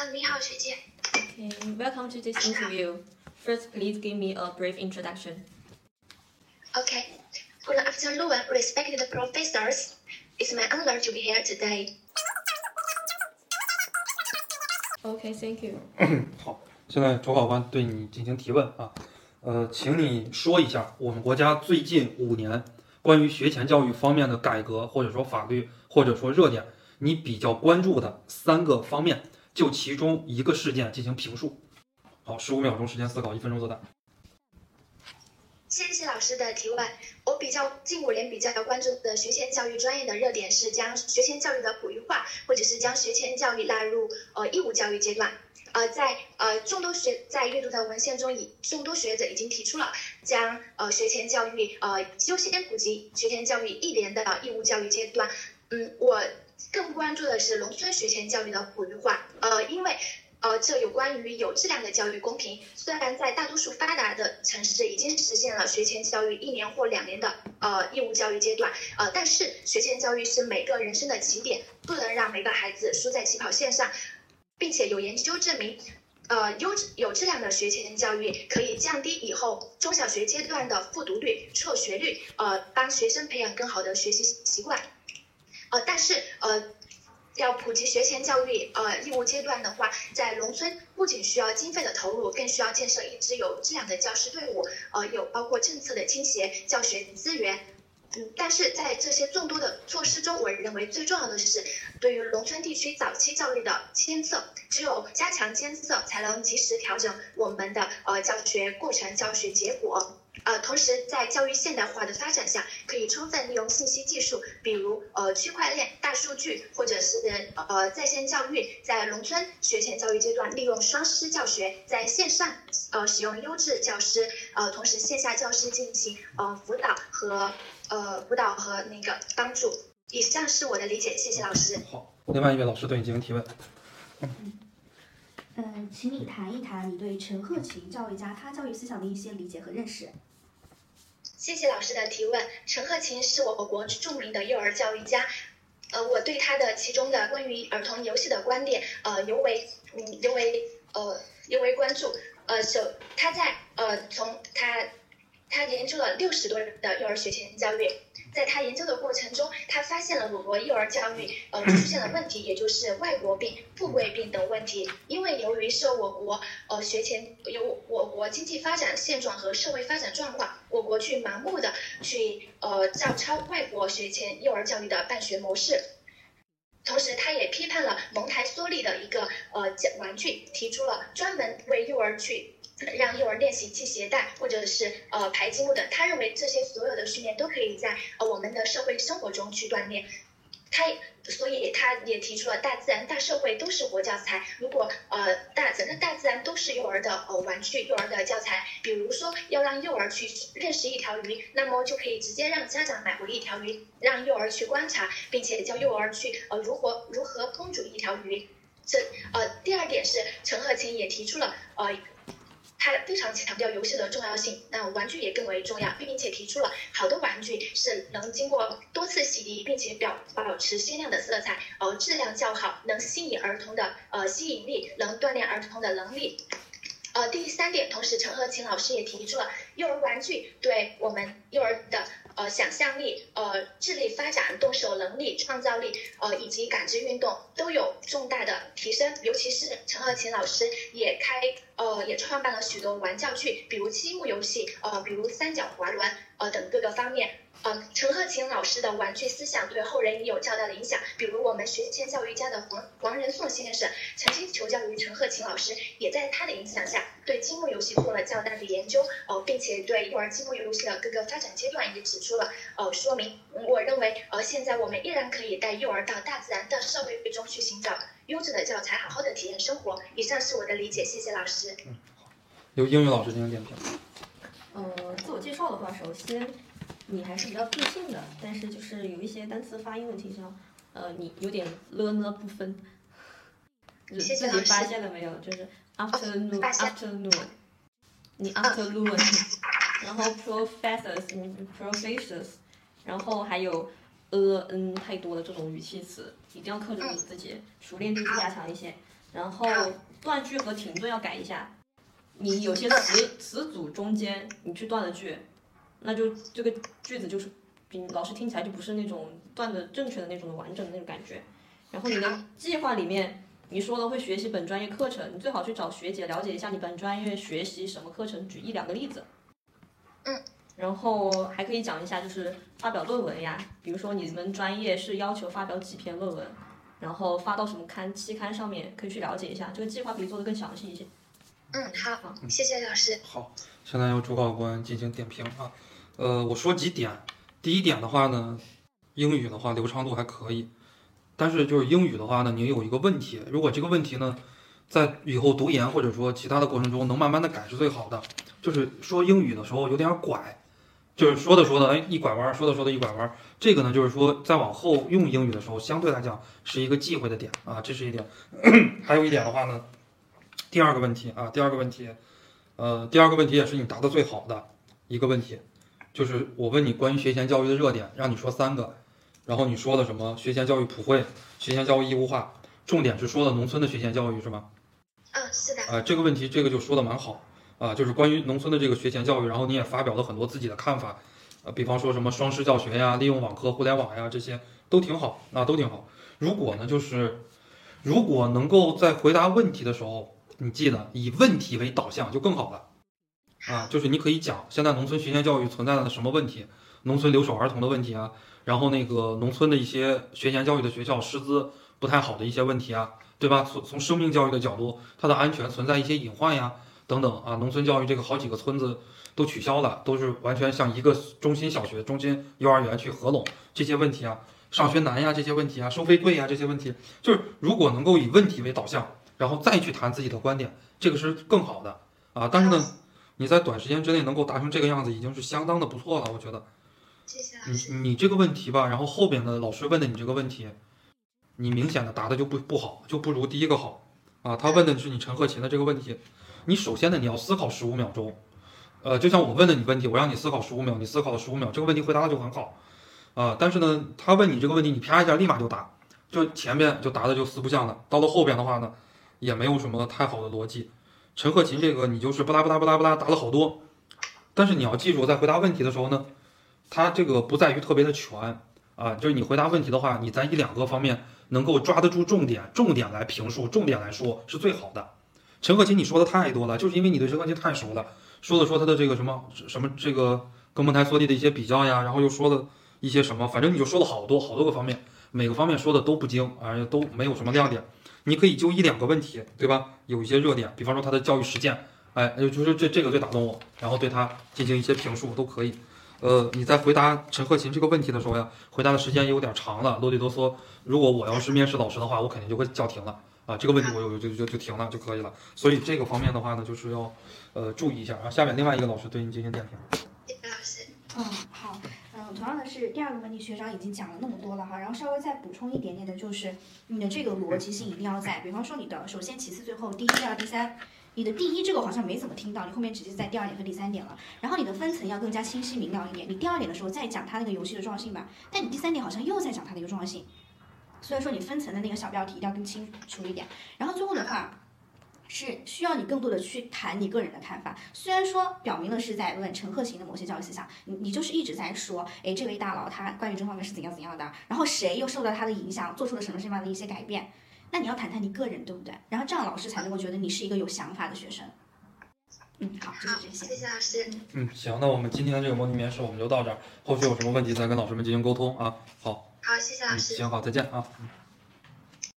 啊，你好，学姐。Okay, welcome to this interview. First, please give me a brief introduction. Okay. Good afternoon, respected professors. It's my honor to be here today. Okay, thank you. 好，现在周考官对你进行提问啊，呃，请你说一下我们国家最近五年关于学前教育方面的改革，或者说法律，或者说热点，你比较关注的三个方面， 就其中一个事件进行评述。好，十五秒钟时间思考，一分钟作答。谢谢老师的提问。我比较近五年比较关注的学前教育专业的热点是将学前教育的普育化，或者是将学前教育纳入呃义务教育阶段。呃，在呃众多学在阅读的文献中，已众多学者已经提出了将呃学前教育呃优先普及学前教育一年的义务教育阶段。嗯，我更关注的是农村学前教育的普育化。呃，因为。呃，这有关于有质量的教育公平。虽然在大多数发达的城市已经实现了学前教育一年或两年的呃义务教育阶段，呃，但是学前教育是每个人生的起点，不能让每个孩子输在起跑线上，并且有研究证明，呃，优质有质量的学前教育可以降低以后中小学阶段的复读率、辍学率，呃，帮学生培养更好的学习习惯。呃，但是呃。要普及学前教育，呃，义务阶段的话，在农村不仅需要经费的投入，更需要建设一支有质量的教师队伍，呃，有包括政策的倾斜、教学资源，嗯，但是在这些众多的措施中，我认为最重要的就是对于农村地区早期教育的监测，只有加强监测，才能及时调整我们的呃教学过程、教学结果。呃，同时在教育现代化的发展下，可以充分利用信息技术，比如呃区块链、大数据，或者是呃在线教育，在农村学前教育阶段利用双师教学，在线上呃使用优质教师，呃同时线下教师进行呃辅导和呃辅导和那个帮助。以上是我的理解，谢谢老师。好，另外一位老师对你进行提问。嗯，嗯，请你谈一谈你对陈鹤琴教育家他教育思想的一些理解和认识。谢谢老师的提问。陈鹤琴是我国著名的幼儿教育家，呃，我对他的其中的关于儿童游戏的观点，呃，尤为嗯尤为呃尤为关注。呃，首他在呃从他他研究了六十多人的幼儿学前教育。在他研究的过程中，他发现了我国幼儿教育呃出现了问题，也就是外国病、富贵病等问题。因为由于受我国呃学前由我国经济发展现状和社会发展状况，我国去盲目的去呃照抄外国学前幼儿教育的办学模式。同时，他也批判了蒙台梭利的一个呃玩具，提出了专门为幼儿去。让幼儿练习系鞋带，或者是呃排积木等。他认为这些所有的训练都可以在呃我们的社会生活中去锻炼。他所以他也提出了大自然、大社会都是活教材。如果呃大整个大自然都是幼儿的呃玩具、幼儿的教材，比如说要让幼儿去认识一条鱼，那么就可以直接让家长买回一条鱼，让幼儿去观察，并且教幼儿去呃如何如何烹煮一条鱼。这呃第二点是陈鹤琴也提出了呃。他非常强调游戏的重要性，那玩具也更为重要，并且提出了好多玩具是能经过多次洗涤，并且表保持鲜亮的色彩，呃，质量较好，能吸引儿童的呃吸引力，能锻炼儿童的能力。呃，第三点，同时陈鹤琴老师也提出了幼儿玩具对我们幼儿的。呃，想象力、呃，智力发展、动手能力、创造力，呃，以及感知运动都有重大的提升。尤其是陈鹤琴老师也开，呃，也创办了许多玩教具，比如积木游戏，呃，比如三角滑轮，呃，等各个方面。呃，陈鹤琴老师的玩具思想对后人也有较大的影响。比如我们学前教育家的黄黄仁颂先生，曾经求教于陈鹤琴老师，也在他的影响下，对积木游戏做了较大的研究，呃，并且对幼儿积木游戏的各个发展阶段也指出了，呃，说明。我认为，呃，现在我们依然可以带幼儿到大自然的社会中去寻找优质的教材，好好的体验生活。以上是我的理解，谢谢老师。嗯，好，由英语老师进行点评。呃，自我介绍的话，首先。你还是比较自信的，但是就是有一些单词发音问题上，呃，你有点了呢不分。自己发现了没有？就是 afternoon afternoon，你 afternoon，然后 professors，professors，然后还有 a n 太多的这种语气词，一定要克制住自己，熟练度加强一些。然后断句和停顿要改一下。你有些词词组中间你去断了句，那就这个句子就是比老师听起来就不是那种断的正确的那种完整的那种感觉。然后你的计划里面你说了会学习本专业课程，你最好去找学姐了解一下你本专业学习什么课程，举一两个例子。嗯。然后还可以讲一下就是发表论文呀，比如说你们专业是要求发表几篇论文，然后发到什么刊期刊上面，可以去了解一下，这个计划可以做的更详细一些。嗯，好，谢谢老师。好，现在由主考官进行点评啊。呃，我说几点。第一点的话呢，英语的话流畅度还可以，但是就是英语的话呢，你有一个问题，如果这个问题呢，在以后读研或者说其他的过程中能慢慢的改是最好的。就是说英语的时候有点拐，就是说的说的哎一拐弯，说的说的一拐弯。这个呢，就是说在往后用英语的时候，相对来讲是一个忌讳的点啊，这是一点。还有一点的话呢。第二个问题啊，第二个问题，呃，第二个问题也是你答的最好的一个问题，就是我问你关于学前教育的热点，让你说三个，然后你说了什么？学前教育普惠，学前教育义务化，重点是说的农村的学前教育是吗？嗯，是的。啊，这个问题这个就说的蛮好啊，就是关于农村的这个学前教育，然后你也发表了很多自己的看法，呃，比方说什么双师教学呀，利用网课、互联网呀，这些都挺好，那都挺好。如果呢，就是如果能够在回答问题的时候。你记得以问题为导向就更好了，啊，就是你可以讲现在农村学前教育存在的什么问题，农村留守儿童的问题啊，然后那个农村的一些学前教育的学校师资不太好的一些问题啊，对吧？从从生命教育的角度，它的安全存在一些隐患呀，等等啊，农村教育这个好几个村子都取消了，都是完全向一个中心小学、中心幼儿园去合拢这些问题啊，上学难呀这些问题啊，收费贵呀这些问题，就是如果能够以问题为导向。然后再去谈自己的观点，这个是更好的啊！但是呢，你在短时间之内能够达成这个样子，已经是相当的不错了，我觉得。谢谢老师。你你这个问题吧，然后后边的老师问的你这个问题，你明显的答的就不不好，就不如第一个好啊！他问的是你陈鹤琴的这个问题，你首先呢你要思考十五秒钟，呃，就像我问的你问题，我让你思考十五秒，你思考了十五秒，这个问题回答的就很好啊！但是呢，他问你这个问题，你啪一下立马就答，就前面就答的就四不像了，到了后边的话呢。也没有什么太好的逻辑，陈鹤琴这个你就是不拉不拉不拉不拉答了好多，但是你要记住，在回答问题的时候呢，他这个不在于特别的全啊，就是你回答问题的话，你在一两个方面能够抓得住重点，重点来评述，重点来说是最好的。陈鹤琴你说的太多了，就是因为你对陈鹤琴太熟了，说了说他的这个什么什么这个跟蒙台梭利的一些比较呀，然后又说了一些什么，反正你就说了好多好多个方面，每个方面说的都不精啊，都没有什么亮点。你可以就一两个问题，对吧？有一些热点，比方说他的教育实践，哎，就是这这个最打动我，然后对他进行一些评述都可以。呃，你在回答陈鹤琴这个问题的时候呀，回答的时间有点长了，啰里啰嗦。如果我要是面试老师的话，我肯定就会叫停了啊。这个问题我有就就就停了就可以了。所以这个方面的话呢，就是要呃注意一下啊。下面另外一个老师对你进行点评。谢谢老师。嗯，好。同样的是第二个问题，学长已经讲了那么多了哈，然后稍微再补充一点点的，就是你的这个逻辑性一定要在，比方说你的首先、其次、最后，第一、第二、第三，你的第一这个好像没怎么听到，你后面直接在第二点和第三点了，然后你的分层要更加清晰明了一点，你第二点的时候再讲它那个游戏的重要性吧，但你第三点好像又在讲它的一个重要性，所以说你分层的那个小标题一定要更清楚一点，然后最后的话。是需要你更多的去谈你个人的看法。虽然说表明了是在问陈鹤琴的某些教育思想，你你就是一直在说，哎，这位大佬他关于这方面是怎样怎样的，然后谁又受到他的影响，做出了什么什么样的一些改变？那你要谈谈你个人，对不对？然后这样老师才能够觉得你是一个有想法的学生。嗯，好，就是这些。谢谢老师。嗯，行，那我们今天的这个模拟面试我们就到这儿，后续有什么问题再跟老师们进行沟通啊。好。好，谢谢老师。行，好，再见啊。嗯。